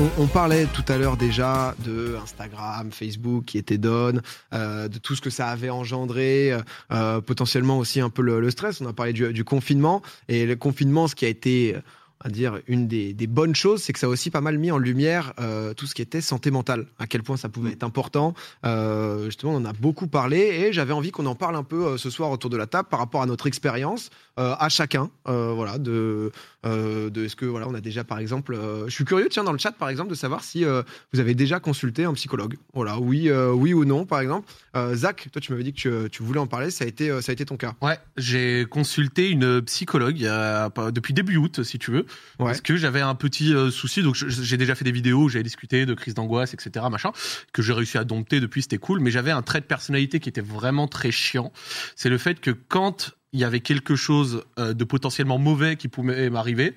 on, on parlait tout à l'heure déjà de Instagram, Facebook qui était down, euh, de tout ce que ça avait engendré, euh, potentiellement aussi un peu le, le stress. On a parlé du, du confinement et le confinement, ce qui a été à dire une des, des bonnes choses, c'est que ça a aussi pas mal mis en lumière euh, tout ce qui était santé mentale, à quel point ça pouvait être important. Euh, justement, on en a beaucoup parlé et j'avais envie qu'on en parle un peu euh, ce soir autour de la table par rapport à notre expérience, euh, à chacun, euh, voilà, de, euh, de est-ce que voilà, on a déjà par exemple, euh, je suis curieux, tiens, dans le chat par exemple, de savoir si euh, vous avez déjà consulté un psychologue, voilà, oui, euh, oui ou non, par exemple. Euh, Zach, toi, tu m'avais dit que tu, tu voulais en parler, ça a été, euh, ça a été ton cas. Ouais, j'ai consulté une psychologue depuis début août, si tu veux, Ouais. parce que j'avais un petit euh, souci. Donc j'ai déjà fait des vidéos, où j'avais discuté de crise d'angoisse, etc., machin, que j'ai réussi à dompter depuis, c'était cool. Mais j'avais un trait de personnalité qui était vraiment très chiant. C'est le fait que quand il y avait quelque chose euh, de potentiellement mauvais qui pouvait m'arriver,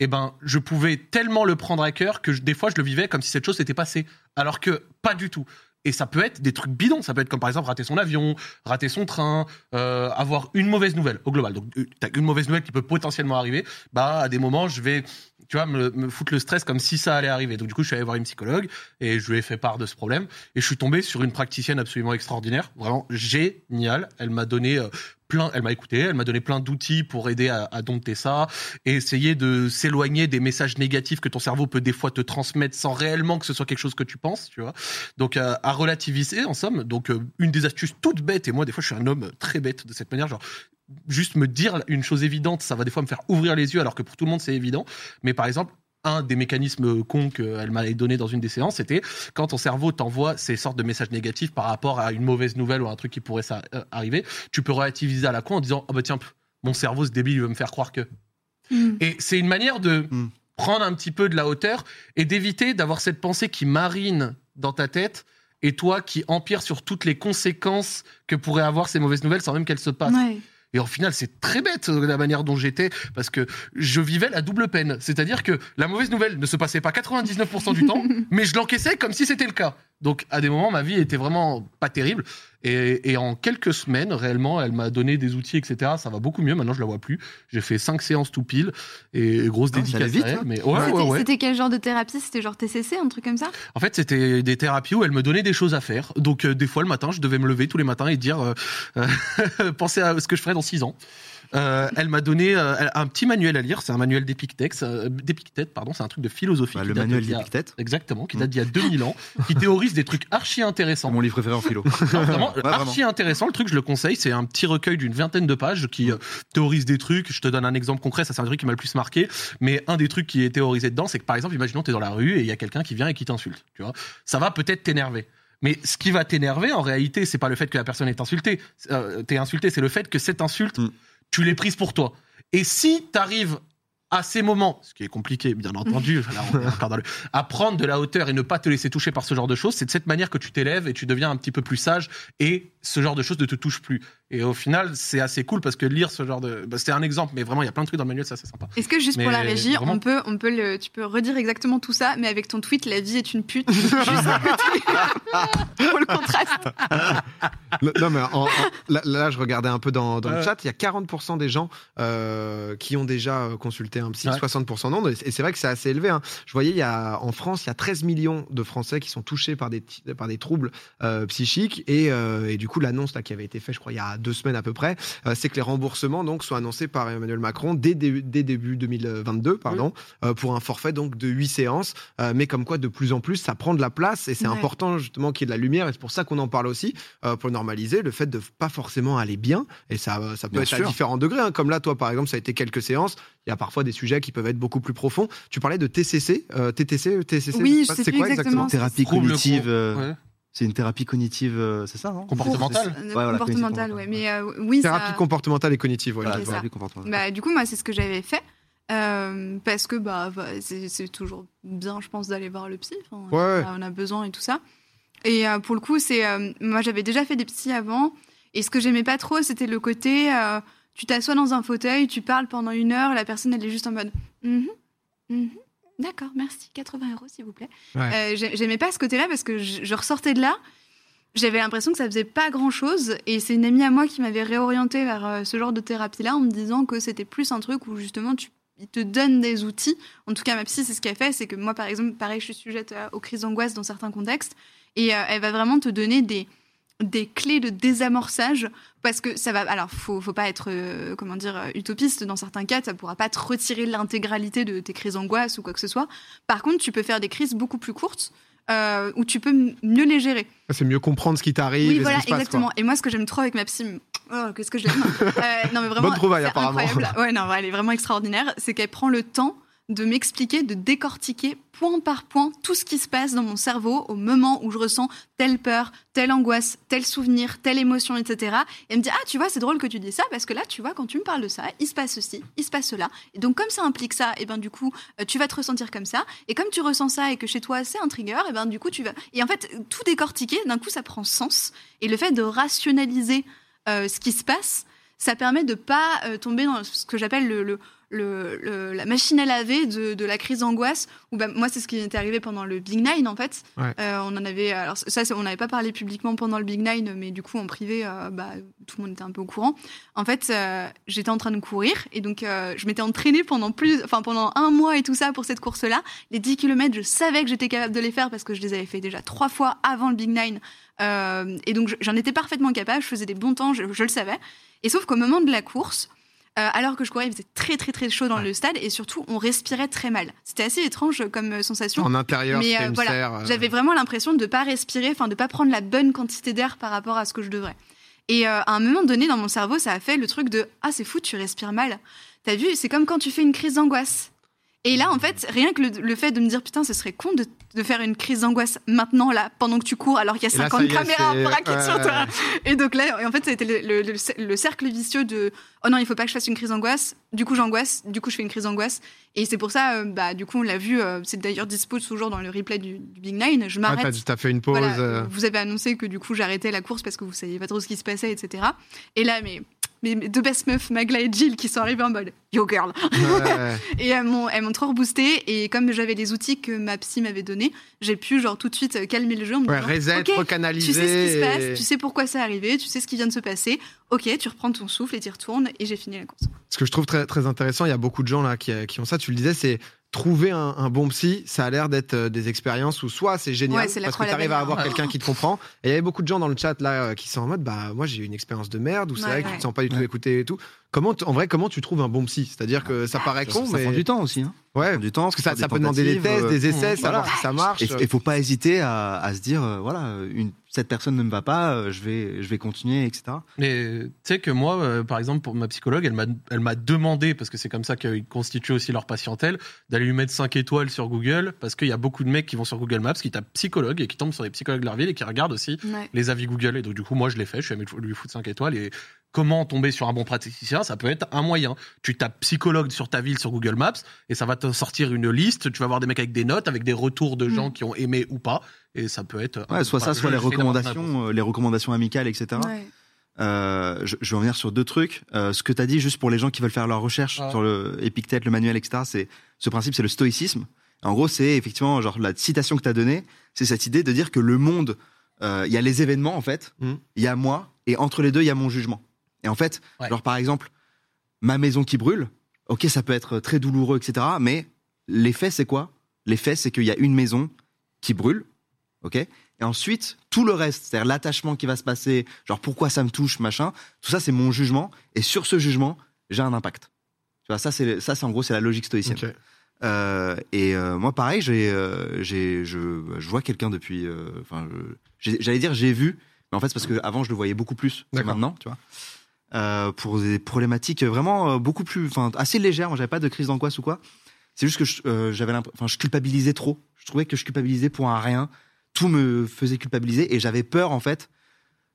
eh ben, je pouvais tellement le prendre à cœur que des fois je le vivais comme si cette chose s'était passée, alors que pas du tout. Et ça peut être des trucs bidons. Ça peut être comme par exemple rater son avion, rater son train, euh, avoir une mauvaise nouvelle au global. Donc, euh, t'as une mauvaise nouvelle qui peut potentiellement arriver. Bah, à des moments, je vais, tu vois, me, me foutre le stress comme si ça allait arriver. Donc, du coup, je suis allé voir une psychologue et je lui ai fait part de ce problème. Et je suis tombé sur une praticienne absolument extraordinaire, vraiment géniale. Elle m'a donné euh, plein, elle m'a écouté, elle m'a donné plein d'outils pour aider à, à dompter ça et essayer de s'éloigner des messages négatifs que ton cerveau peut des fois te transmettre sans réellement que ce soit quelque chose que tu penses, tu vois. Donc euh, à relativiser en somme. Donc euh, une des astuces toutes bêtes et moi des fois je suis un homme très bête de cette manière, genre juste me dire une chose évidente, ça va des fois me faire ouvrir les yeux alors que pour tout le monde c'est évident. Mais par exemple un des mécanismes cons qu'elle m'avait donné dans une des séances, c'était quand ton cerveau t'envoie ces sortes de messages négatifs par rapport à une mauvaise nouvelle ou un truc qui pourrait ça, euh, arriver, tu peux relativiser à la con en disant oh bah tiens mon cerveau ce débile il veut me faire croire que Mm. et c'est une manière de Mm. prendre un petit peu de la hauteur et d'éviter d'avoir cette pensée qui marine dans ta tête et toi qui empire sur toutes les conséquences que pourraient avoir ces mauvaises nouvelles sans même qu'elles se passent. Ouais. Et au final, c'est très bête euh, la manière dont j'étais, parce que je vivais la double peine. C'est-à-dire que la mauvaise nouvelle ne se passait pas 99% du temps, mais je l'encaissais comme si c'était le cas. Donc, à des moments, ma vie était vraiment pas terrible. Et, et en quelques semaines, réellement, elle m'a donné des outils, etc. Ça va beaucoup mieux. Maintenant, je la vois plus. J'ai fait cinq séances tout pile et grosse Ah, ça dédicace vite, à elle. hein. Mais ouais, C'était ouais, ouais. c'était quel genre de thérapie? C'était genre TCC, un truc comme ça? En fait, c'était des thérapies où elle me donnait des choses à faire. Donc, euh, des fois, le matin, je devais me lever tous les matins et dire euh, euh, penser à ce que je ferais dans six ans. Euh, elle m'a donné euh, un petit manuel à lire. C'est un manuel d'Épictète, euh, d'Épictète, pardon. C'est un truc de philosophie. Bah, le date manuel d'il y a- d'Épictète. Exactement, qui date d'il y a 2000 ans, qui théorise des trucs archi intéressants. Mon livre préféré en philo. Non, vraiment, Ouais, archi intéressant. Le truc, je le conseille. C'est un petit recueil d'une vingtaine de pages qui euh, théorise des trucs. Je te donne un exemple concret. Ça, c'est un truc qui m'a le plus marqué. Mais un des trucs qui est théorisé dedans, c'est que par exemple, imaginons tu es dans la rue et il y a quelqu'un qui vient et qui t'insulte. Tu vois, ça va peut-être t'énerver. Mais ce qui va t'énerver, en réalité, c'est pas le fait que la personne est insultée. Euh, t'es insulté, c'est le fait que cette insulte, Mm. Tu l'aies prise pour toi. Et si t'arrives à ces moments, ce qui est compliqué, bien entendu, là, on est encore dans le- à prendre de la hauteur et ne pas te laisser toucher par ce genre de choses, c'est de cette manière que tu t'élèves et tu deviens un petit peu plus sage et ce genre de choses ne te touche plus. Et au final, c'est assez cool parce que lire ce genre de, bah, c'était un exemple, mais vraiment, il y a plein de trucs dans le manuel, ça c'est sympa. Est-ce que juste pour la régie, vraiment- on peut, on peut le, tu peux redire exactement tout ça, mais avec ton tweet, la vie est une pute, juste à côté. pour le contraste. Le- non, mais en- en- là, là, je regardais un peu dans, dans le chat. Il y a 40% des gens euh, qui ont déjà euh, consulté un psy, Ouais. 60% non. Et c'est vrai que c'est assez élevé. hein. Je voyais, il y a, en France, il y a 13 millions de Français qui sont touchés par des, par des troubles euh, psychiques. Et, euh, et du coup, l'annonce là qui avait été faite, je crois, il y a deux semaines à peu près, euh, c'est que les remboursements donc soient annoncés par Emmanuel Macron dès, dé- dès début 2022, pardon, euh, pour un forfait donc de 8 séances. Euh, mais comme quoi, de plus en plus, ça prend de la place et c'est Ouais. important justement qu'il y ait de la lumière. Et c'est pour ça qu'on en parle aussi euh, pour normaliser le fait de pas forcément aller bien. Et ça, ça peut Bien être à différents degrés. hein. Comme là, toi, par exemple, ça a été quelques séances. Il y a parfois des sujets qui peuvent être beaucoup plus profonds. Tu parlais de TCC, euh, TTC, TCC. Oui, c'est quoi exactement. exactement Thérapie cognitive. euh, Ouais. C'est une thérapie cognitive, euh, c'est ça, non Comportementale. Euh, voilà, comportementale. Mais euh, oui, Thérapie ça... comportementale et cognitive. ouais, Voilà, thérapie comportementale. Bah, du coup, moi, c'est ce que j'avais fait. Euh, parce que bah, bah, c'est toujours bien, je pense, d'aller voir le psy. Enfin, Ouais. On a besoin et tout ça. Et euh, pour le coup, c'est euh, moi, j'avais déjà fait des psys avant. Et ce que j'aimais pas trop, c'était le côté euh, tu t'assois dans un fauteuil, tu parles pendant une heure, la personne, elle est juste en mode Mhm, mhm, D'accord, merci, 80 euros, s'il vous plaît. Ouais. Euh, j'ai- J'aimais pas ce côté-là parce que je, je ressortais de là. J'avais l'impression que ça faisait pas grand chose et c'est une amie à moi qui m'avait réorienté vers euh, ce genre de thérapie-là en me disant que c'était plus un truc où justement tu il te donne des outils. En tout cas, ma psy, c'est ce qu'elle fait. C'est que moi, par exemple, pareil, je suis sujette euh, aux crises d'angoisse dans certains contextes. Et euh, elle va vraiment te donner des, des clés de désamorçage. Parce que ça va. Alors, faut, faut pas être, euh, comment dire, euh, utopiste. Dans certains cas, ça pourra pas te retirer l'intégralité de tes crises d'angoisse ou quoi que ce soit. Par contre, tu peux faire des crises beaucoup plus courtes. euh, où tu peux mieux les gérer. C'est mieux comprendre ce qui t'arrive. et Oui, ce voilà, qui se passe, exactement. Et moi, ce que j'aime trop avec ma psy, oh, qu'est-ce que je l'aime. Euh, non, mais vraiment, Bonne trouvaille, apparemment. incroyable. Ouais, non, elle est vraiment extraordinaire. C'est qu'elle prend le temps de m'expliquer, de décortiquer point par point tout ce qui se passe dans mon cerveau au moment où je ressens telle peur, telle angoisse, tel souvenir, telle émotion, etc. Et me dit, ah, tu vois, c'est drôle que tu dis ça, parce que là, tu vois, quand tu me parles de ça, il se passe ceci, il se passe cela. Et donc, comme ça implique ça, et ben du coup, euh, tu vas te ressentir comme ça. Et comme tu ressens ça et que chez toi, c'est un trigger, et ben du coup, tu vas... Et en fait, tout décortiquer, d'un coup, ça prend sens. Et le fait de rationaliser euh, ce qui se passe, ça permet de pas euh, tomber dans ce que j'appelle le, le- le- le- la machine à laver de, de la crise d'angoisse. Ou bah, moi, c'est ce qui m'était arrivé pendant le Big Nine, en fait. Ouais. Euh, on en avait, alors ça, c'est- on n'avait pas parlé publiquement pendant le Big Nine, mais du coup, en privé, euh, bah, tout le monde était un peu au courant. En fait, euh, j'étais en train de courir et donc euh, je m'étais entraînée pendant plus, enfin pendant un mois et tout ça pour cette course-là. Les 10 km, je savais que j'étais capable de les faire parce que je les avais fait déjà trois fois avant le Big Nine. Euh, et donc je- j'en étais parfaitement capable, je faisais des bons temps, je, je le savais. Et sauf qu'au moment de la course, alors que je courais, il faisait très très très chaud dans le stade et surtout on respirait très mal. C'était assez étrange comme euh, sensation. En intérieur, Mais, euh, une voilà, serre. euh, J'avais vraiment l'impression de ne pas respirer, enfin de pas prendre la bonne quantité d'air par rapport à ce que je devrais. Et euh, à un moment donné dans mon cerveau, ça a fait le truc de ah c'est fou, tu respires mal. T'as vu, c'est comme quand tu fais une crise d'angoisse. Et là, en fait, rien que le, le fait de me dire putain, ce serait con de, de faire une crise d'angoisse maintenant là, pendant que tu cours, alors qu'il y a Et là, 50 ça y est, caméras braquées sur ouais, toi. ouais. Et donc là, en fait, ça a été le, le- le- le cercle vicieux de oh non, il faut pas que je fasse une crise d'angoisse. Du coup, j'angoisse. Du coup, je fais une crise d'angoisse. Et c'est pour ça, euh, bah, du coup, on l'a vu. euh, c'est d'ailleurs dispo toujours dans le replay du, du Big Nine. Je m'arrête. t'as, t'as fait une pause. Voilà, euh, Vous avez annoncé que du coup, j'arrêtais la course parce que vous saviez pas trop ce qui se passait, etc. Et là, mes, mes, mes deux best meufs, Magla et Jill, qui sont arrivées en mode Yo girl. ouais. Et elles m'ont, elles m'ont trop reboosté. Et comme j'avais les outils que ma psy m'avait donnés, j'ai pu genre tout de suite euh, calmer le jeu. en me Ouais, disant, reset, recanaliser. tu sais ce qui se passe, tu sais pourquoi c'est arrivé, tu sais ce qui vient de se passer. Ok, tu reprends ton souffle et tu retournes et j'ai fini la course. Ce que je trouve très, très intéressant, il y a beaucoup de gens là qui, qui ont ça, tu le disais, c'est trouver un, un bon psy, ça a l'air d'être euh, des expériences où soit c'est génial Ouais, c'est parce que tu arrives à avoir quelqu'un qui te comprend. Et il y avait beaucoup de gens dans le chat là euh, qui sont en mode bah moi j'ai eu une expérience de merde ou c'est Ouais, vrai que tu te sens pas du tout Ouais. écouté et tout. Comment en vrai comment tu trouves un bon psy? C'est-à-dire que ça paraît Ça, con ça mais prend du temps aussi. Hein. Ça ouais prend du temps parce que ça, ça des peut demander des tentatives, tests, euh, des essais, voilà. savoir si ça marche. Et il faut pas hésiter à, à se dire, euh, voilà, une, cette personne ne me va pas, euh, je vais, je vais continuer, etc. Mais tu sais que moi, euh, par exemple, pour ma psychologue, elle m'a, elle m'a demandé, parce que c'est comme ça qu'ils constituent aussi leur patientèle, d'aller lui mettre 5 étoiles sur Google, parce qu'il y a beaucoup de mecs qui vont sur Google Maps, qui tapent psychologue et qui tombent sur les psychologues de leur ville et qui regardent aussi Ouais. les avis Google. Et donc, du coup, moi, je l'ai fait, je suis allé lui foutre 5 étoiles. Et comment tomber sur un bon praticien Ça peut être un moyen. Tu tapes psychologue sur ta ville sur Google Maps et ça va te sortir une liste. Tu vas voir des mecs avec des notes, avec des retours de gens Mm. qui ont aimé ou pas. Et ça peut être. Ouais, soit ça, Voilà, soit les recommandations, euh, les recommandations amicales, etc. Ouais. Euh, je, je vais revenir sur deux trucs. Euh, ce que tu as dit, juste pour les gens qui veulent faire leur recherche Ouais. sur le Epictète, le manuel, etc., c'est ce principe, c'est le stoïcisme. En gros, c'est effectivement genre la citation que tu as donnée, c'est cette idée de dire que le monde, euh, il y a les événements en fait, il Mhm. y a moi, et entre les deux, il y a mon jugement. Et en fait, Ouais. genre par exemple, ma maison qui brûle, ok, ça peut être très douloureux, etc., mais l'effet, c'est quoi? L'effet, c'est qu'il y a une maison qui brûle, ok? Et ensuite, tout le reste, c'est-à-dire l'attachement qui va se passer, genre pourquoi ça me touche, machin, tout ça, c'est mon jugement. Et sur ce jugement, j'ai un impact. Tu vois, ça, c'est, ça, c'est en gros, c'est la logique stoïcienne. Euh, et euh, moi, pareil, j'ai, euh, j'ai, je, je vois quelqu'un depuis. Enfin, j'allais dire j'ai vu, mais en fait, c'est parce qu'avant, je le voyais beaucoup plus que maintenant, tu vois. Pour des problématiques vraiment beaucoup plus, enfin, assez légères. Moi, j'avais pas de crise d'angoisse ou quoi. C'est juste que j'avais enfin, je culpabilisais trop. Je trouvais que je culpabilisais pour un rien. Tout me faisait culpabiliser et j'avais peur, en fait,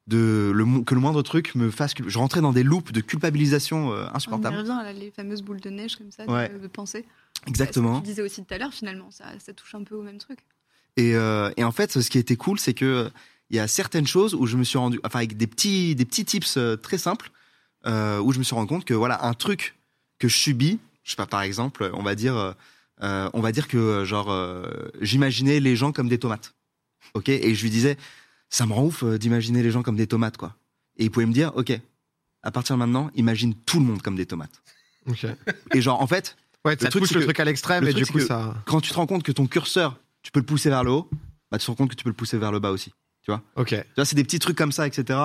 de le, que le moindre truc me fasse. Je rentrais dans des loops de culpabilisation euh, On insupportables. revient à les fameuses boules de neige comme ça, de- Ouais. de, penser. Exactement. Ce que tu disais aussi tout à l'heure, finalement, ça, ça touche un peu au même truc. Et, euh, et en fait, ce qui était cool, c'est que il y a certaines choses où je me suis rendu, enfin avec des petits, des petits tips euh, très simples, euh, où je me suis rendu compte que voilà un truc que je subis, je sais pas par exemple, on va dire, on va dire que genre j'imaginais les gens comme des tomates, ok, et je lui disais, ça me rend ouf euh, d'imaginer les gens comme des tomates quoi. Et il pouvait me dire, ok, à partir de maintenant, imagine tout le monde comme des tomates. Ok. Et genre en fait, Ouais, ça truc, pousse c'est le que- truc à l'extrême le et truc, du coup ça. Quand tu te rends compte que ton curseur, tu peux le pousser vers le haut, bah, tu te rends compte que tu peux le pousser vers le bas aussi. Ok. Tu vois, c'est des petits trucs comme ça, etc.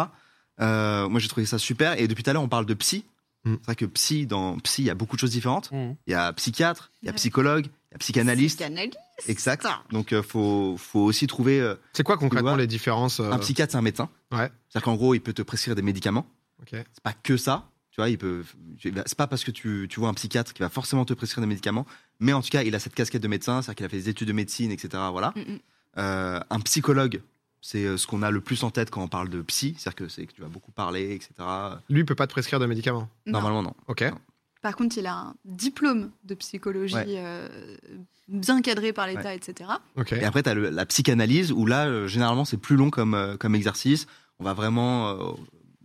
Euh, moi, j'ai trouvé ça super. Et depuis tout à l'heure, on parle de psy. Mm. C'est vrai que psy, dans psy, il y a beaucoup de choses différentes. Mhm. Il y a psychiatre, il y a psychologue, il y a psychanalyste. Psychanalyste. Exact. Donc, euh, faut, faut aussi trouver. euh, C'est quoi concrètement vois, les différences euh, Un psychiatre, c'est un médecin. Ouais. C'est-à-dire qu'en gros, il peut te prescrire des médicaments. Ok. C'est pas que ça. Tu vois, il peut. C'est pas parce que tu, tu vois un psychiatre qui va forcément te prescrire des médicaments, mais en tout cas, il a cette casquette de médecin, c'est-à-dire qu'il a fait des études de médecine, etc. Voilà. Mm, mm. Euh, un psychologue, c'est ce qu'on a le plus en tête quand on parle de psy, c'est-à-dire que c'est que tu vas beaucoup parler, etc. Lui peut pas te prescrire de médicaments? Non. Normalement, non. Ok. Par contre, il a un diplôme de psychologie Ouais. euh, bien cadré par l'État, etc. Et après, tu as la psychanalyse où là, euh, généralement, c'est plus long comme, euh, comme exercice. On va vraiment, euh,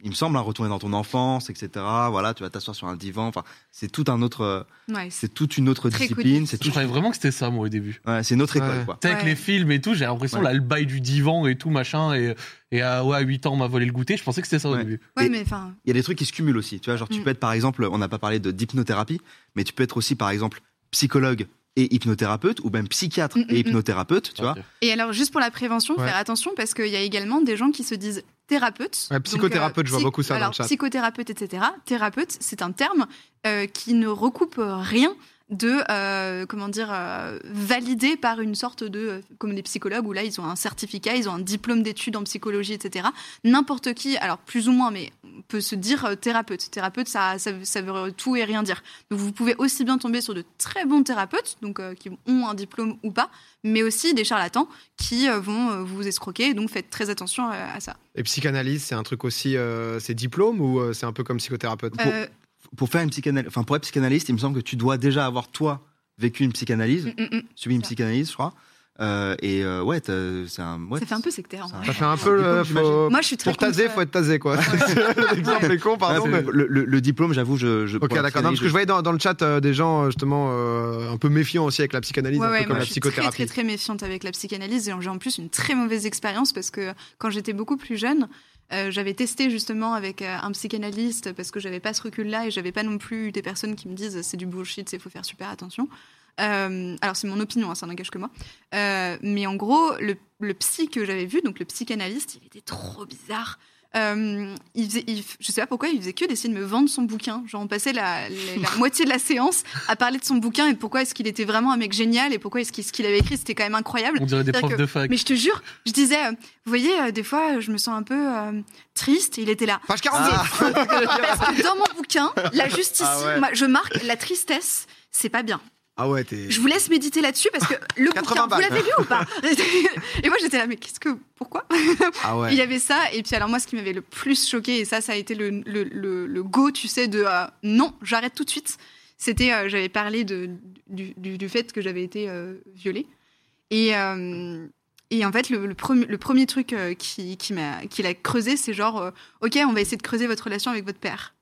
il me semble, hein, retourner dans ton enfance, etc. Voilà, tu vas t'asseoir sur un divan. Enfin, c'est tout un autre, Ouais, c'est- toute une autre discipline. Je croyais vraiment que c'était ça, moi, au début. ouais, c'est une autre école, Ouais. quoi. Tu sais, avec Ouais. les films et tout, j'ai l'impression, Ouais. là, le bail du divan et tout, machin, et, et à, ouais, à 8 ans, on m'a volé le goûter. Je pensais que c'était ça au début. ouais Et- mais enfin, Il y a des trucs qui se cumulent aussi. Tu vois, genre, tu Mm. peux être, par exemple, on n'a pas parlé de d'hypnothérapie, mais tu peux être aussi, par exemple, psychologue et hypnothérapeute, ou même psychiatre Mm, mm, et hypnothérapeute, tu vois. Et alors, juste pour la prévention, Ouais. faire attention parce qu'il y a également des gens qui se disent thérapeutes. Ouais, psychothérapeute, je vois beaucoup ça dans le chat. Psychothérapeute, etc. Thérapeute, c'est un terme euh, qui ne recoupe rien de euh, comment dire euh, validé par une sorte de euh, comme les psychologues où là ils ont un certificat ils ont un diplôme d'études en psychologie etc n'importe qui alors plus ou moins mais on peut se dire euh, thérapeute. Thérapeute ça, ça, ça veut tout et rien dire. Donc vous pouvez aussi bien tomber sur de très bons thérapeutes donc qui ont un diplôme ou pas mais aussi des charlatans qui vont vous escroquer. Donc faites très attention euh, à ça. Et psychanalyse, c'est un truc aussi, c'est diplôme ou c'est un peu comme psychothérapeute? Pour- faire une psychanalyse, enfin, pour être psychanalyste, il me semble que tu dois déjà avoir, toi, vécu une psychanalyse, mm, mm, mm. subi une psychanalyse, je crois. Euh, et euh, ouais, c'est un. ouais, ça fait un peu sectaire ça fait un peu. diplôme, j'imagine. faut- moi je suis très Pour taser, contre, faut être tasé quoi. L'exemple est con, pardon. Ouais, mais- le, le- le diplôme, j'avoue, je. je Ok, d'accord. Parce que je voyais dans, dans le chat euh, des gens justement euh, un peu méfiants aussi avec la psychanalyse, Ouais, un ouais, peu comme moi, la je suis très, psychothérapie. très, très méfiante avec la psychanalyse et j'ai en plus une très mauvaise expérience parce que quand j'étais beaucoup plus jeune, euh, j'avais testé justement avec euh, un psychanalyste parce que j'avais pas ce recul-là et j'avais pas non plus des personnes qui me disent c'est du bullshit, il faut faire super attention. Euh, alors c'est mon opinion, hein, ça n'engage que moi. Mais en gros, le, le psy que j'avais vu, donc le psychanalyste, il était trop bizarre. Euh, il faisait, il- je sais pas pourquoi, il faisait que d'essayer de me vendre son bouquin. Genre, on passait la, la- la moitié de la séance à parler de son bouquin et pourquoi est-ce qu'il était vraiment un mec génial et pourquoi est-ce qu'il ce qu'il avait écrit, c'était quand même incroyable. On dirait des profs que- de fac. Mais je te jure, je disais, euh, vous voyez, euh, des fois, je me sens un peu euh, triste. Et il était là. Page 40 Ah. Parce que dans mon bouquin, là, juste ici, Ah ouais. moi, je marque la tristesse, c'est pas bien. Ah ouais, t'es. Je vous laisse méditer là-dessus parce que le 80 bouquin, vous l'avez lu ou pas Et moi, j'étais là, mais qu'est-ce que. Pourquoi Ah ouais. il y avait ça, et puis alors moi, ce qui m'avait le plus choqué, et ça, ça a été le, le, le, le go, tu sais, de euh, non, j'arrête tout de suite. C'était, euh, j'avais parlé de, du, du, du fait que j'avais été euh, violée. Et, et en fait, le, le, premier, le premier truc qui, qui m'a, qu'il a creusé, c'est genre, ok, on va essayer de creuser votre relation avec votre père.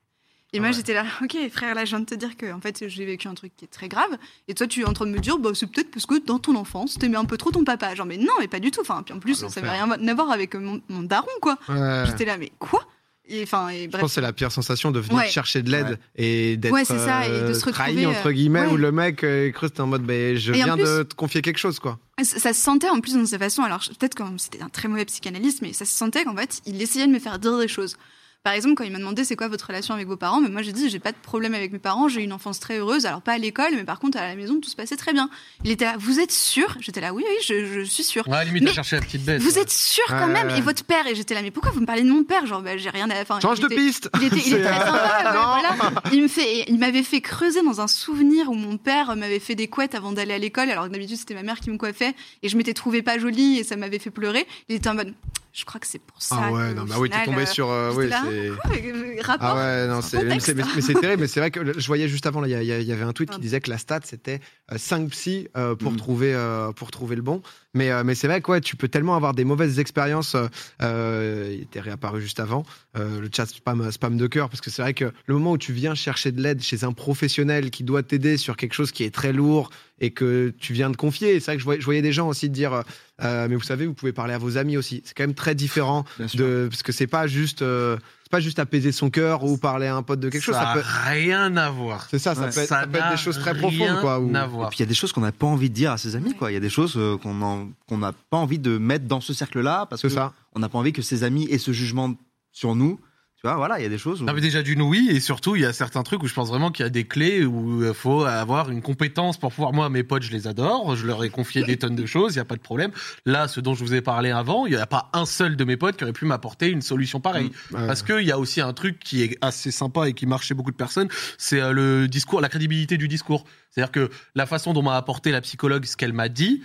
Et Ah moi, ouais. j'étais là, ok, frère, là, je viens de te dire que en fait, j'ai vécu un truc qui est très grave. Et toi, tu es en train de me dire, bah, c'est peut-être parce que dans ton enfance, t'aimais un peu trop ton papa. Genre, mais non, mais pas du tout. Enfin, puis en plus, Ah, ça n'avait rien à voir avec mon, mon daron, quoi. Ouais. J'étais là, mais quoi? Et, enfin, et Je bref. pense que c'est la pire sensation de venir Ouais. chercher de l'aide Ouais. et d'être Ouais, c'est ça, et de euh, se trahi entre euh, guillemets ouais. où le mec euh, creuse t'es en mode ben je Et viens plus- de te confier quelque chose quoi. Ça, se sentait en plus dans sa façon. Alors, je- peut-être que c'était un très mauvais psychanalyste, mais ça se sentait qu'en fait, il essayait de me faire dire des choses. Par exemple, quand il m'a demandé c'est quoi votre relation avec vos parents, mais moi j'ai dit j'ai pas de problème avec mes parents, j'ai eu une enfance très heureuse, alors pas à l'école, mais par contre à la maison tout se passait très bien. Il était là, vous êtes sûr? J'étais là, oui, oui, je, je suis sûr. Ouais, limite, Mais à chercher la petite bête. Vous êtes sûr quand Ouais, même? ouais. Et votre père Et j'étais là, mais pourquoi vous me parlez de mon père? Genre, bah, j'ai rien à. Enfin, Change il de était- piste. Il était, il C'est- était très sympa, voilà. Il me fait, il m'avait fait creuser dans un souvenir où mon père m'avait fait des couettes avant d'aller à l'école, alors que d'habitude c'était ma mère qui me coiffait et je m'étais trouvée pas jolie et ça m'avait fait pleurer. Il était en mode, je crois que c'est pour ça. Ah ouais, non bah oui, t'es tombé euh, sur euh, j'étais oui, là, c'est quoi, euh, rapport. Ah ouais, non, C'est mais c'est mais- mais c'est terrible, mais c'est vrai que je voyais juste avant là, il y, avait un tweet qui disait que la stat c'était 5 psy euh, pour Mm. trouver euh, pour trouver le bon. Mais euh, mais c'est vrai que ouais, tu peux tellement avoir des mauvaises expériences euh, euh, il était réapparu juste avant euh, le chat spam spam de cœur parce que c'est vrai que le moment où tu viens chercher de l'aide chez un professionnel qui doit t'aider sur quelque chose qui est très lourd et que tu viens de confier. C'est vrai que je voyais, je voyais des gens aussi dire, euh, mais vous savez, vous pouvez parler à vos amis aussi. C'est quand même très différent de parce que c'est pas juste, euh, c'est pas juste apaiser son cœur ou parler à un pote de quelque chose. ça Ça a peut, rien à voir. c'est ça, ça, Ouais. peut être, ça peut être n'a des choses très profondes, quoi. ou- à Et puis il y a des choses qu'on n'a pas envie de dire à ses amis. Il y a des choses euh, qu'on n'a pas envie de mettre dans ce cercle-là parce que ça. on n'a pas envie que ses amis aient ce jugement sur nous. Tu vois, voilà, il y a des choses où. Non, mais déjà d'une oui, et surtout il y a certains trucs où je pense vraiment qu'il y a des clés où il faut avoir une compétence pour pouvoir. Moi, mes potes, je les adore, je leur ai confié des tonnes de choses, il n'y a pas de problème. Là, ce dont je vous ai parlé avant, il n'y a pas un seul de mes potes qui aurait pu m'apporter une solution pareille. Ouais. Parce qu'il y a aussi un truc qui est assez sympa et qui marche chez beaucoup de personnes, c'est euh, le discours, la crédibilité du discours. C'est-à-dire que la façon dont m'a apporté la psychologue ce qu'elle m'a dit,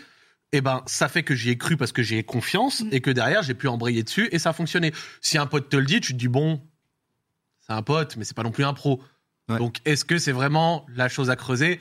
eh ben, ça fait que j'y ai cru parce que j'ai confiance Mm. et que derrière j'ai pu embrayer dessus et ça a fonctionné. Si un pote te le dit, tu te dis bon, c'est un pote, mais c'est pas non plus un pro. Ouais. Donc est-ce que c'est vraiment la chose à creuser?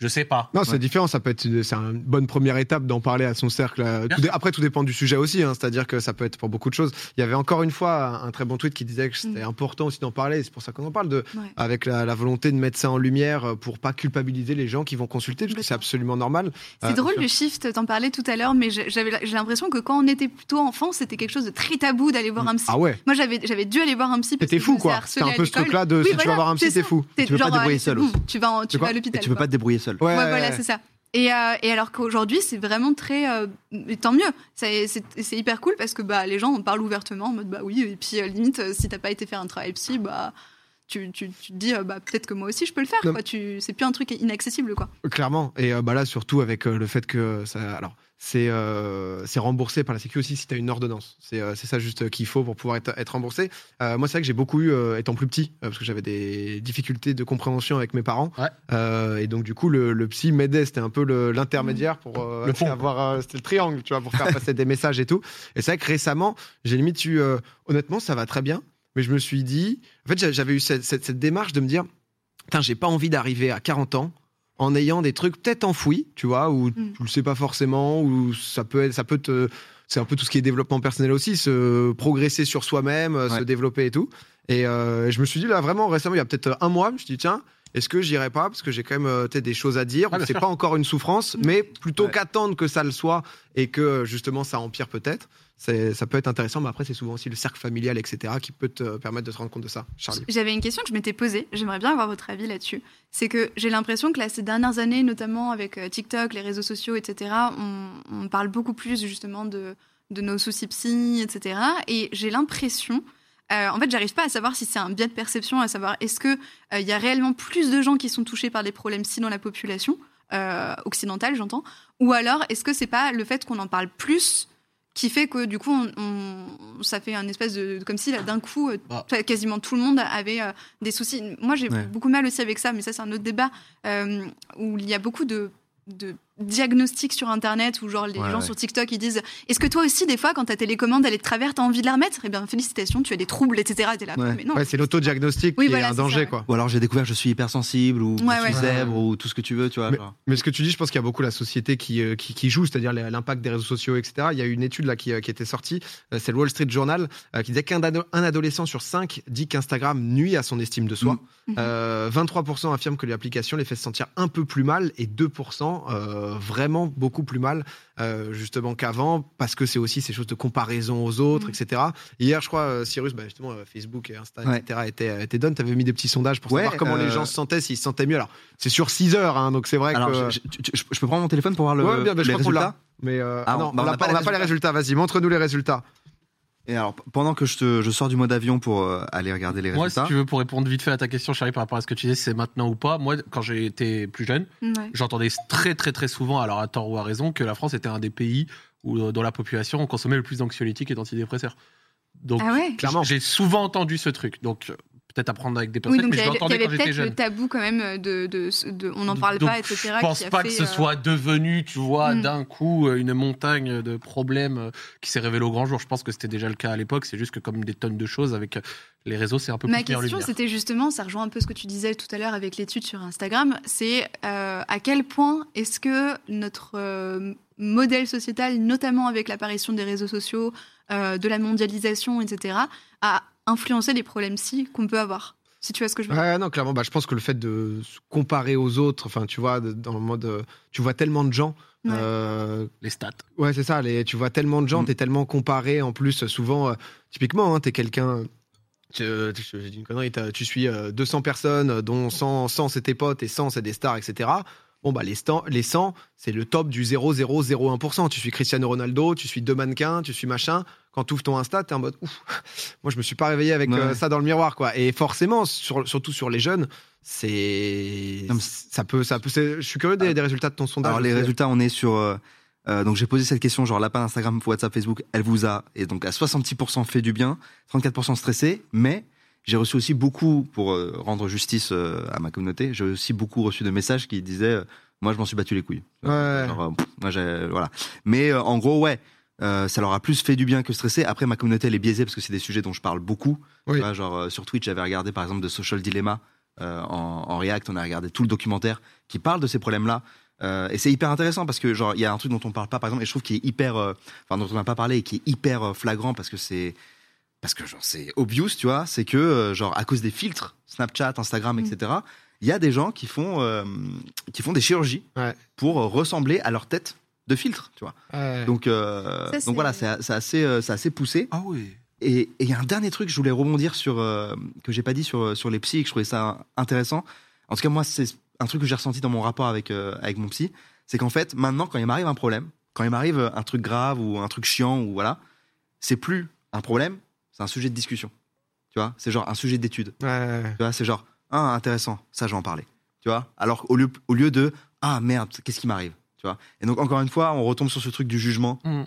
Je sais pas. Non, c'est Ouais. différent. Ça peut être, c'est une bonne première étape d'en parler à son cercle. euh, tout après, tout dépend du sujet aussi. hein, C'est-à-dire que ça peut être pour beaucoup de choses. Il y avait encore une fois un, très bon tweet qui disait que c'était Mm. important aussi d'en parler. C'est pour ça qu'on en parle de, Ouais. avec la, la volonté de mettre ça en lumière euh, pour pas culpabiliser les gens qui vont consulter, parce que c'est absolument normal. C'est Euh, drôle le shift, t'en parlais tout à l'heure, mais j'ai- j'avais j'ai l'impression que quand on était plutôt enfant, c'était quelque chose de très tabou d'aller voir un psy. Ah ouais. Moi, j'avais j'avais dû aller voir un psy. T'étais fou, quoi. C'était un peu ce truc-là de Oui, si tu vas voir un psy, c'est t'es fou. Tu peux pas te débrouiller seul c'est Tu vas, tu vas à l'hôpital. tu peux pas te débrouiller seul. Ouais. Ouais, voilà, c'est ça. Et, euh, et alors qu'aujourd'hui, c'est vraiment très. euh, et tant mieux. C'est hyper cool parce que bah, les gens en parlent ouvertement en mode bah oui. Et puis, euh, limite, si t'as pas été faire un travail psy, bah. Tu, tu, tu te dis, euh, bah, peut-être que moi aussi je peux le faire. Non. quoi. Tu- C'est plus un truc inaccessible. quoi. Clairement. Et euh, bah là, surtout avec euh, le fait que ça. Alors, c'est euh, c'est remboursé par la Sécu aussi si tu as une ordonnance. C'est euh, ça juste qu'il faut pour pouvoir être, être remboursé. Euh, moi, c'est vrai que j'ai beaucoup eu, euh, étant plus petit, euh, parce que j'avais des difficultés de compréhension avec mes parents. Ouais. Euh, et donc, du coup, le, le psy m'aidait. C'était un peu l'intermédiaire pour euh, Le avoir. euh, C'était le triangle, tu vois, pour faire passer des messages et tout. Et c'est vrai que récemment, j'ai limite eu. euh, honnêtement, ça va très bien. Mais je me suis dit. En fait, j'a- j'avais eu cette, cette- cette démarche de me dire j'ai pas envie d'arriver à 40 ans en ayant des trucs peut-être enfouis, tu vois, où Mm. tu le sais pas forcément, ou ça peut être, ça peut te, c'est un peu tout ce qui est développement personnel aussi, se progresser sur soi-même, euh, se développer et tout. Et euh, je me suis dit là vraiment récemment, il y a peut-être un mois, je me suis dit tiens, est-ce que j'irai pas parce que j'ai quand même euh, des choses à dire. Ah, c'est pas encore une souffrance, mais plutôt Ouais. qu'attendre que ça le soit et que justement ça empire peut-être. Ça peut être intéressant, mais après c'est souvent aussi le cercle familial, etc., qui peut te permettre de te rendre compte de ça. Charlie. J'avais une question que je m'étais posée, j'aimerais bien avoir votre avis là-dessus. C'est que j'ai l'impression que là, ces dernières années, notamment avec euh, TikTok, les réseaux sociaux, etc., on, on parle beaucoup plus justement de, de nos soucis psy, etc. Et j'ai l'impression, euh, en fait, j'arrive pas à savoir si c'est un biais de perception, à savoir est-ce que euh, il y a réellement plus de gens qui sont touchés par des problèmes psy dans la population euh, occidentale, j'entends, ou alors est-ce que c'est pas le fait qu'on en parle plus qui fait que du coup, on, on- ça fait un espèce de comme si là, d'un coup, euh, Bah. quasiment tout le monde avait euh, des soucis. Moi, j'ai Ouais. beaucoup mal aussi avec ça, mais ça, c'est un autre débat euh, où il y a beaucoup de, de diagnostics sur Internet où genre les Ouais, gens ouais. sur TikTok ils disent Est-ce que toi aussi, des fois, quand ta télécommande elle est de travers, t'as envie de la remettre? Eh bien, félicitations, tu as des troubles, etc. Et t'es là, Ouais. mais non. Ouais, c'est l'autodiagnostic Oui, qui voilà, est un danger, ça, quoi. Ou alors j'ai découvert je suis hypersensible ou Ouais, je suis ouais. zèbre ou tout ce que tu veux, tu vois. genre. Mais ce que tu dis, je pense qu'il y a beaucoup la société qui, euh, qui, qui joue, c'est-à-dire l'impact des réseaux sociaux, etc. Il y a une étude là qui, euh, qui était sortie, euh, c'est le Wall Street Journal, qui disait qu'un ado- un adolescent sur cinq dit qu'Instagram nuit à son estime de soi. Mhm. Euh, 23% affirment que l'application les fait se sentir un peu plus mal et 2% euh, vraiment beaucoup plus mal, euh, justement qu'avant, parce que c'est aussi ces choses de comparaison aux autres, Mhm. etc. Hier, je crois, euh, Cyrus, bah, justement, euh, Facebook et Insta, Ouais. etc. étaient, étaient done. Tu avais mis des petits sondages pour Ouais, savoir comment les gens se sentaient, s'ils se sentaient mieux. Alors, c'est sur 6 heures, hein, donc c'est vrai Alors, que. je, je- tu- je- je peux prendre mon téléphone pour voir le, Ouais, bien, je les crois qu'on l'a. résultats Mais euh, Ah, ah on- non, bah, on n'a pas, on n'a pas les résultats. Vas-y, montre-nous les résultats. Et alors, pendant que je, te, je sors du mode avion pour euh, aller regarder les Moi, si résultats. tu veux, pour répondre vite fait à ta question, Charlie, par rapport à ce que tu disais, c'est maintenant ou pas. Moi, quand été plus jeune, Ouais. j'entendais très, très, très souvent, alors à tort ou à raison, que la France était un des pays où, euh, dans la population, on consommait le plus d'anxiolytiques et d'antidépresseurs. Donc, Ah ouais Clairement. j'ai souvent entendu ce truc. Donc, peut-être à prendre avec des Oui, pincettes, donc mais je avait, il y l'entendais avait quand j'étais peut-être le jeune. tabou quand même de, de, de- on n'en parle Donc, pas, etc. Je pense qui a pas fait, que ce euh, soit devenu, tu vois, Mm. d'un coup euh, une montagne de problèmes euh, qui s'est révélée au grand jour. Je pense que c'était déjà le cas à l'époque. C'est juste que comme des tonnes de choses avec euh, les réseaux, c'est un peu Ma plus en question, c'était justement, ça rejoint un peu ce que tu disais tout à l'heure avec l'étude sur Instagram, c'est euh, à quel point est-ce que notre euh, modèle sociétal, notamment avec l'apparition des réseaux sociaux, euh, de la mondialisation, etc., a influencé les problèmes si qu'on peut avoir Si tu vois ce que je veux dire. Ouais, non, clairement, bah, je pense que le fait de se comparer aux autres, enfin, tu vois, de- dans le mode, euh, tu vois tellement de gens. Ouais. euh, Les stats. ouais, c'est ça. Les, tu vois tellement de gens, Mm. t'es tellement comparé. En plus, souvent, euh, typiquement, hein, t'es quelqu'un. J'ai dit une connerie, tu suis euh, 200 personnes, dont 100, 100 c'est tes potes et 100 c'est des stars, etc. Bon, bah, les, sta- les 100, c'est le top du 0,001%. Tu suis Cristiano Ronaldo, tu suis deux mannequins, tu suis machin. Quand tu ouvres ton Insta, t'es en mode ouf. Moi, je me suis pas réveillé avec Ouais. euh, ça dans le miroir, quoi. Et forcément, sur- surtout sur les jeunes, c'est. Ça peut. Ça peut je suis curieux des, des résultats de ton sondage. Alors les aussi. résultats, on est sur. euh, euh, donc j'ai posé cette question, genre lapin Instagram, WhatsApp, Facebook, elle vous a, et donc à 66% fait du bien, 34% stressé, mais j'ai reçu aussi beaucoup, pour euh, rendre justice euh, à ma communauté, j'ai aussi beaucoup reçu de messages qui disaient, euh, moi je m'en suis battu les couilles. Ouais. Genre, pff, moi voilà. Mais en gros, ouais, euh, ça leur a plus fait du bien que stressé. Après, ma communauté elle est biaisée parce que c'est des sujets dont je parle beaucoup. Oui. Tu vois, genre euh, sur Twitch, j'avais regardé par exemple de Social Dilemma euh, en, en React, on a regardé tout le documentaire qui parle de ces problèmes-là. Et c'est hyper intéressant parce que genre il y a un truc dont on parle pas par exemple et je trouve qu'il est hyper enfin dont on n'a pas parlé et qui est hyper flagrant parce que c'est parce que genre c'est obvious tu vois c'est que euh, genre à cause des filtres Snapchat Instagram Mm. etc il y a des gens qui font euh, qui font des chirurgies Ouais. pour euh, ressembler à leur tête de filtre tu vois Ouais. donc euh, Ça, donc voilà c'est c'est assez euh, c'est assez poussé Ah oui. et et il y a un dernier truc, je voulais rebondir sur euh, que j'ai pas dit sur sur les psys et que je trouvais ça intéressant. En tout cas, moi, c'est un truc que j'ai ressenti dans mon rapport avec euh, avec mon psy, c'est qu'en fait, maintenant, quand il m'arrive un problème, quand il m'arrive un truc grave ou un truc chiant ou voilà, c'est plus un problème, c'est un sujet de discussion. Tu vois, c'est genre un sujet d'étude. Ouais. Tu vois, c'est genre ah intéressant, ça je vais en parler. Tu vois, alors au lieu au lieu de ah merde, qu'est-ce qui m'arrive? Tu vois. Et donc encore une fois, on retombe sur ce truc du jugement. Mm.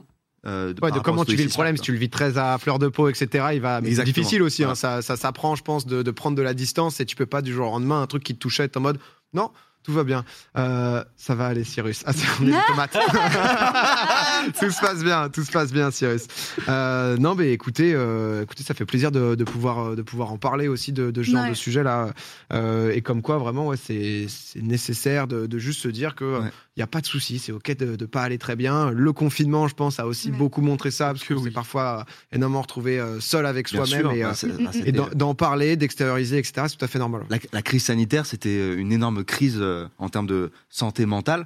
euh, de, Ouais, de comment tu vis le problème, si tu le vis très à fleur de peau, etc. Il va, c'est difficile aussi. hein, ça, ça s'apprend, je pense, de, de prendre de la distance et tu peux pas du jour au lendemain un truc qui te touchait être en mode non, tout va bien, Euh, ça va aller, Cyrus. Ah, c'est on est des tomates. tout se passe bien, tout se passe bien, Cyrus. Euh, non, mais écoutez, euh, écoutez, ça fait plaisir de, de pouvoir de pouvoir en parler aussi de, de ce genre Ouais. de sujet là. Euh, et comme quoi, vraiment, ouais, c'est nécessaire de, de juste se dire que Ouais. il y a pas de souci, c'est ok de, de pas aller très bien. Le confinement, je pense, a aussi Ouais. beaucoup montré ça parce que Que c'est oui. parfois énormément retrouvé seul avec soi-même et, bah, euh, bah, et d'en- d'en parler, d'extérioriser, etc. C'est tout à fait normal. La, la crise sanitaire, c'était une énorme crise euh, en termes de santé mentale.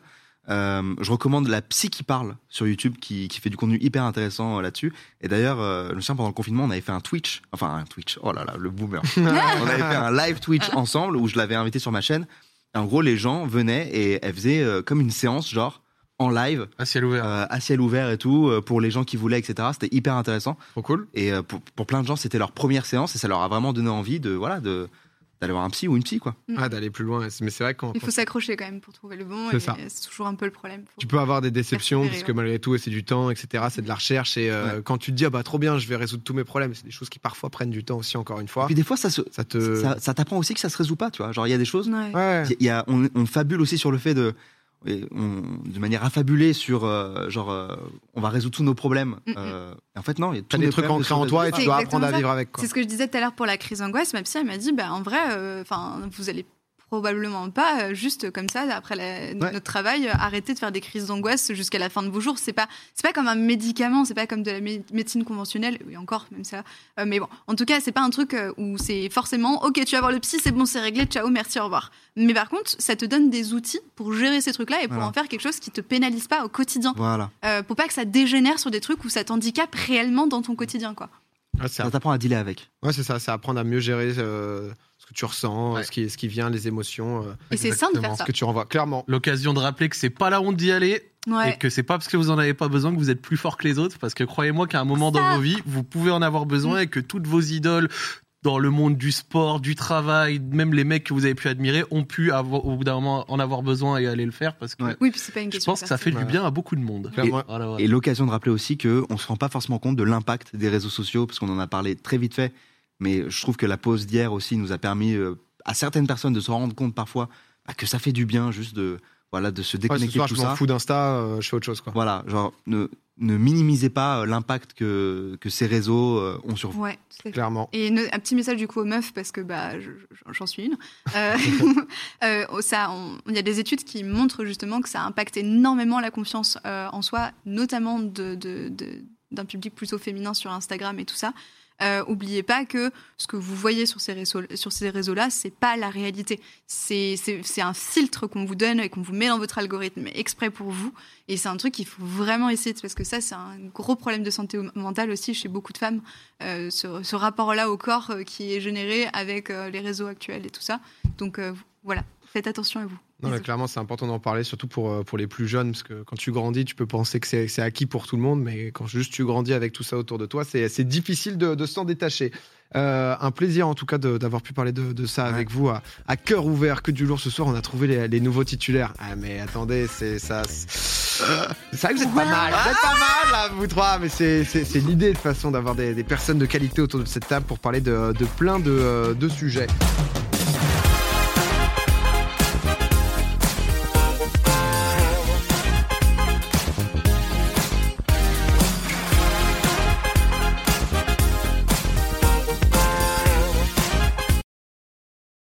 Euh, je recommande la psy qui parle sur YouTube, qui, qui fait du contenu hyper intéressant euh, là-dessus. Et d'ailleurs, euh, je me souviens pendant le confinement, on avait fait un Twitch, enfin un Twitch. Oh là là, le boomer. on avait fait un live Twitch ensemble où je l'avais invité sur ma chaîne. Et en gros, les gens venaient et elle faisait euh, comme une séance, genre en live, À ciel ouvert. euh, à ciel ouvert et tout, euh, pour les gens qui voulaient, etc. C'était hyper intéressant. Trop cool. Et euh, pour, pour plein de gens, c'était leur première séance et ça leur a vraiment donné envie de voilà de d'aller voir un psy ou une psy quoi. Ah, d'aller plus loin. Mais c'est vrai quand, Il faut s'accrocher quand même pour trouver le bon. C'est et ça. C'est toujours un peu le problème. Faut- tu peux avoir des déceptions parce que malgré tout, c'est du temps, etc. C'est de la recherche. Et euh, quand tu te dis, ah bah trop bien, je vais résoudre tous mes problèmes, c'est des choses qui parfois prennent du temps aussi, encore une fois. Et puis des fois, ça se Ça te. ça, ça t'apprend aussi que ça se résout pas, tu vois. Genre il y a des choses, Ouais. Y a, on, on fabule aussi sur le fait de et on, de manière affabulée sur euh, genre euh, on va résoudre tous nos problèmes. Mm, mm. Euh, et en fait non, il y a tous des les trucs ancrés en toi et tu dois apprendre à vivre avec. C'est ce que je disais tout à l'heure pour la crise d'angoisse. Ma psy, elle m'a dit, bah, en vrai, euh, enfin, vous allez probablement pas euh, juste comme ça après la- notre travail euh, arrêter de faire des crises d'angoisse jusqu'à la fin de vos jours. C'est pas c'est pas comme un médicament c'est pas comme de la mé- médecine conventionnelle. Et encore même ça. Euh, mais bon en tout cas c'est pas un truc où c'est forcément ok tu vas voir le psy c'est bon c'est réglé ciao merci au revoir. Mais par contre ça te donne des outils pour gérer ces trucs là et pour Voilà. en faire quelque chose qui te pénalise pas au quotidien. Voilà. euh, pour pas que ça dégénère sur des trucs où ça t'handicape réellement dans ton quotidien quoi. Ouais, c'est Ça t'apprend à dealer avec. ouais, c'est ça, c'est apprendre à mieux gérer euh, que tu ressens, Ouais. ce, qui, ce qui vient, les émotions, euh, et c'est sain de faire Exactement. ce ça que tu renvoies. Clairement. L'occasion de rappeler que c'est pas la honte d'y aller ouais et que c'est pas parce que vous en avez pas besoin que vous êtes plus fort que les autres. Parce que croyez-moi qu'à un moment dans Ça. vos vies, vous pouvez en avoir besoin Mm. et que toutes vos idoles dans le monde du sport, du travail, même les mecs que vous avez pu admirer, ont pu avoir, au bout d'un moment en avoir besoin et aller le faire parce que Ouais. oui puis c'est pas une je pense que ça fait du bien à beaucoup de monde. Voilà, voilà. Et l'occasion de rappeler aussi que on se rend pas forcément compte de l'impact des réseaux sociaux parce qu'on en a parlé très vite fait. Mais je trouve que la pause d'hier aussi nous a permis euh, à certaines personnes de se rendre compte parfois bah, que ça fait du bien juste de voilà de se Ouais, ce déconnecter soir, de je tout m'en ça. fous d'Insta, euh, je fais autre chose. Quoi. Voilà, genre ne ne minimisez pas euh, l'impact que que ces réseaux euh, ont sur vous. ouais. Clairement. Et un petit message du coup aux meufs parce que bah je- je- j'en suis une. Euh, euh, ça, on- il y a des études qui montrent justement que ça impacte énormément la confiance euh, en soi, notamment de, de- de- d'un public plutôt féminin sur Instagram et tout ça. Euh, oubliez pas que ce que vous voyez sur ces réseaux, sur ces réseaux-là, c'est pas la réalité. C'est un filtre qu'on vous donne et qu'on vous met dans votre algorithme exprès pour vous. Et c'est un truc qu'il faut vraiment essayer de, parce que ça, c'est un gros problème de santé mentale aussi chez beaucoup de femmes. euh, ce, rapport-là au corps euh, qui est généré avec euh, les réseaux actuels et tout ça. Donc voilà, faites attention à vous. Non, mais clairement, c'est important d'en parler, surtout pour, euh, pour les plus jeunes, parce que quand tu grandis, tu peux penser que c'est c'est acquis pour tout le monde, mais quand juste tu grandis avec tout ça autour de toi, c'est c'est difficile de, de s'en détacher. Euh, un plaisir en tout cas d'avoir pu parler de, de ça Ouais. avec vous à, à cœur ouvert. Que du lourd ce soir, on a trouvé les, les nouveaux titulaires. Ah, mais attendez, c'est ça. C'est vrai que vous êtes pas mal, vous êtes pas mal là, vous trois, mais c'est l'idée de toute façon d'avoir des, des personnes de qualité autour de cette table pour parler de, de plein de, euh, de sujets.